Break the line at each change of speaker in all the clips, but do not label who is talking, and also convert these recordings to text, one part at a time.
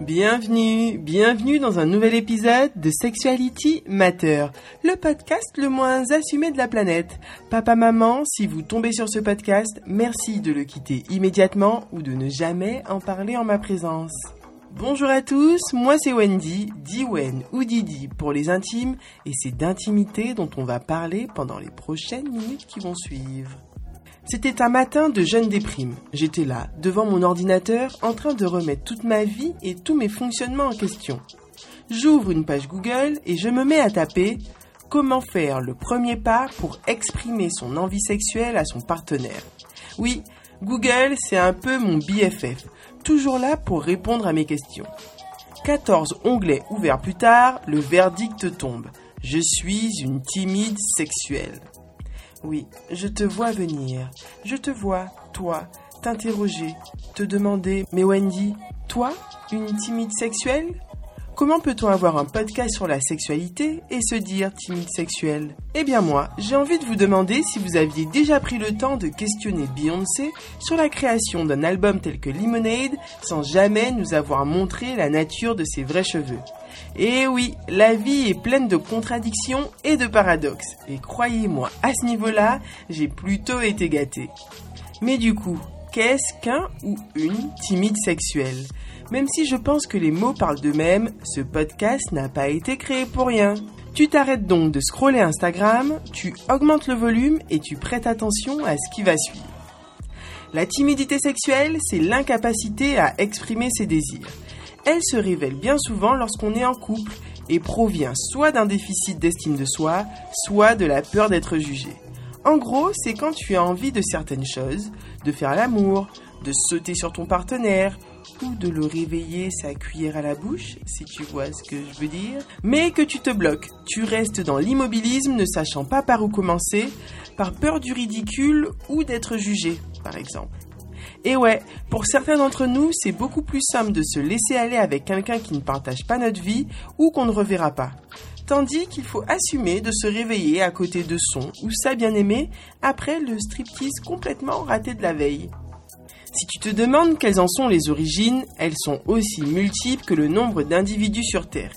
Bienvenue, bienvenue dans un nouvel épisode de Sexuality Matter, le podcast le moins assumé de la planète. Papa, maman, si vous tombez sur ce podcast, merci de le quitter immédiatement ou de ne jamais en parler en ma présence. Bonjour à tous, moi c'est Wendy, Diwen ou Didi pour les intimes, et c'est d'intimité dont on va parler pendant les prochaines minutes qui vont suivre. C'était un matin de jeune déprime. J'étais là, devant mon ordinateur, en train de remettre toute ma vie et tous mes fonctionnements en question. J'ouvre une page Google et je me mets à taper comment faire le premier pas pour exprimer son envie sexuelle à son partenaire? Oui, Google, c'est un peu mon BFF, toujours là pour répondre à mes questions. 14 onglets ouverts plus tard, le verdict tombe. Je suis une timide sexuelle. Oui, je te vois venir. Je te vois, toi, t'interroger, te demander, mais Wendy, toi, une timide sexuelle? Comment peut-on avoir un podcast sur la sexualité et se dire timide sexuelle? Eh bien moi, j'ai envie de vous demander si vous aviez déjà pris le temps de questionner Beyoncé sur la création d'un album tel que Lemonade sans jamais nous avoir montré la nature de ses vrais cheveux. Et eh oui, la vie est pleine de contradictions et de paradoxes. Et croyez-moi, à ce niveau-là, j'ai plutôt été gâté. Mais du coup, qu'est-ce qu'un ou une timide sexuelle? Même si je pense que les mots parlent d'eux-mêmes, ce podcast n'a pas été créé pour rien. Tu t'arrêtes donc de scroller Instagram, tu augmentes le volume et tu prêtes attention à ce qui va suivre. La timidité sexuelle, c'est l'incapacité à exprimer ses désirs. Elle se révèle bien souvent lorsqu'on est en couple et provient soit d'un déficit d'estime de soi, soit de la peur d'être jugé. En gros, c'est quand tu as envie de certaines choses, de faire l'amour, de sauter sur ton partenaire, ou de le réveiller sa cuillère à la bouche, si tu vois ce que je veux dire, mais que tu te bloques. Tu restes dans l'immobilisme ne sachant pas par où commencer, par peur du ridicule ou d'être jugé, par exemple. Et ouais, pour certains d'entre nous, c'est beaucoup plus simple de se laisser aller avec quelqu'un qui ne partage pas notre vie ou qu'on ne reverra pas. Tandis qu'il faut assumer de se réveiller à côté de son ou sa bien-aimée après le striptease complètement raté de la veille. Si tu te demandes quelles en sont les origines, elles sont aussi multiples que le nombre d'individus sur Terre.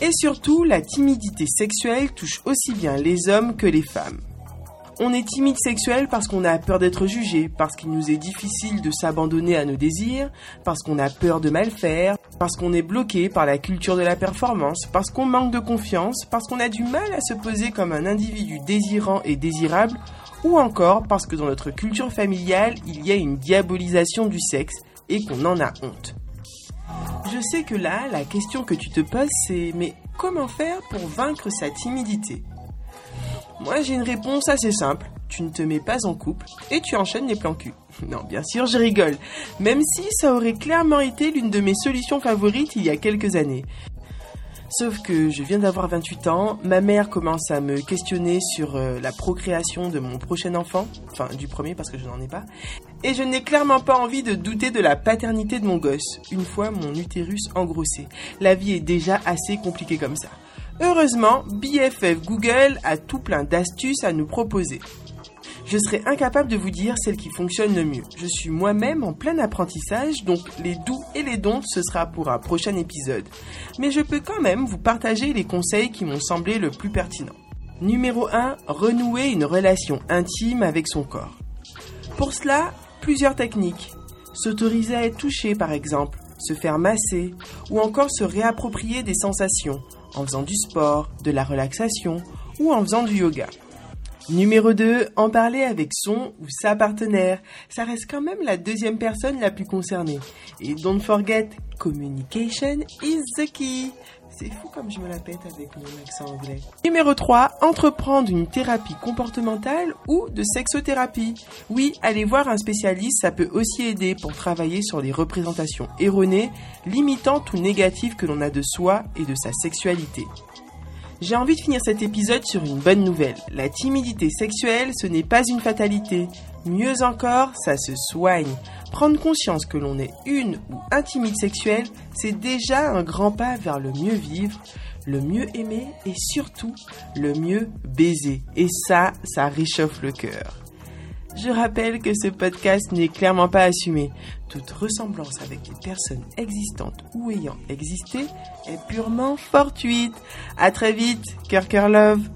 Et surtout, la timidité sexuelle touche aussi bien les hommes que les femmes. On est timide sexuel parce qu'on a peur d'être jugé, parce qu'il nous est difficile de s'abandonner à nos désirs, parce qu'on a peur de mal faire, parce qu'on est bloqué par la culture de la performance, parce qu'on manque de confiance, parce qu'on a du mal à se poser comme un individu désirant et désirable, ou encore parce que dans notre culture familiale, il y a une diabolisation du sexe et qu'on en a honte. Je sais que là, la question que tu te poses, c'est mais comment faire pour vaincre sa timidité? Moi, j'ai une réponse assez simple. Tu ne te mets pas en couple et tu enchaînes les plans cul. Non, bien sûr, je rigole. Même si ça aurait clairement été l'une de mes solutions favorites il y a quelques années. Sauf que je viens d'avoir 28 ans, ma mère commence à me questionner sur euh, la procréation de mon prochain enfant, enfin du premier parce que je n'en ai pas, et je n'ai clairement pas envie de douter de la paternité de mon gosse, une fois mon utérus engrossé. La vie est déjà assez compliquée comme ça. Heureusement, BFF Google a tout plein d'astuces à nous proposer je serai incapable de vous dire celle qui fonctionne le mieux. Je suis moi-même en plein apprentissage, donc les doux et les dons, ce sera pour un prochain épisode. Mais je peux quand même vous partager les conseils qui m'ont semblé le plus pertinents. Numéro 1, renouer une relation intime avec son corps. Pour cela, plusieurs techniques. S'autoriser à être touché par exemple, se faire masser, ou encore se réapproprier des sensations, en faisant du sport, de la relaxation, ou en faisant du yoga. Numéro 2, en parler avec son ou sa partenaire. Ça reste quand même la deuxième personne la plus concernée. Et don't forget, communication is the key. C'est fou comme je me la pète avec mon accent anglais. Numéro 3, entreprendre une thérapie comportementale ou de sexothérapie. Oui, aller voir un spécialiste, ça peut aussi aider pour travailler sur les représentations erronées, limitant tout négatif que l'on a de soi et de sa sexualité. J'ai envie de finir cet épisode sur une bonne nouvelle. La timidité sexuelle, ce n'est pas une fatalité. Mieux encore, ça se soigne. Prendre conscience que l'on est une ou un timide sexuel, c'est déjà un grand pas vers le mieux vivre, le mieux aimer et surtout le mieux baiser. Et ça, ça réchauffe le cœur. Je rappelle que ce podcast n'est clairement pas assumé. Toute ressemblance avec les personnes existantes ou ayant existé est purement fortuite. À très vite, cœur cœur love.